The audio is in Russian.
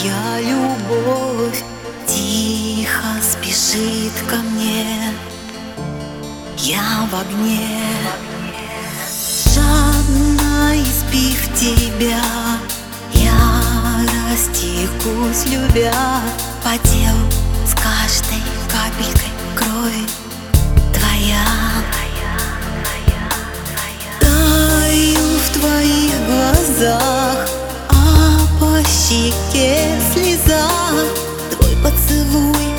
Твоя любовь тихо спешит ко мне. Я в огне. Жадно испив тебя Я растекусь, любя. Потел с каждой капелькой крови. Твоя Таю в твоих глазах А по щекам the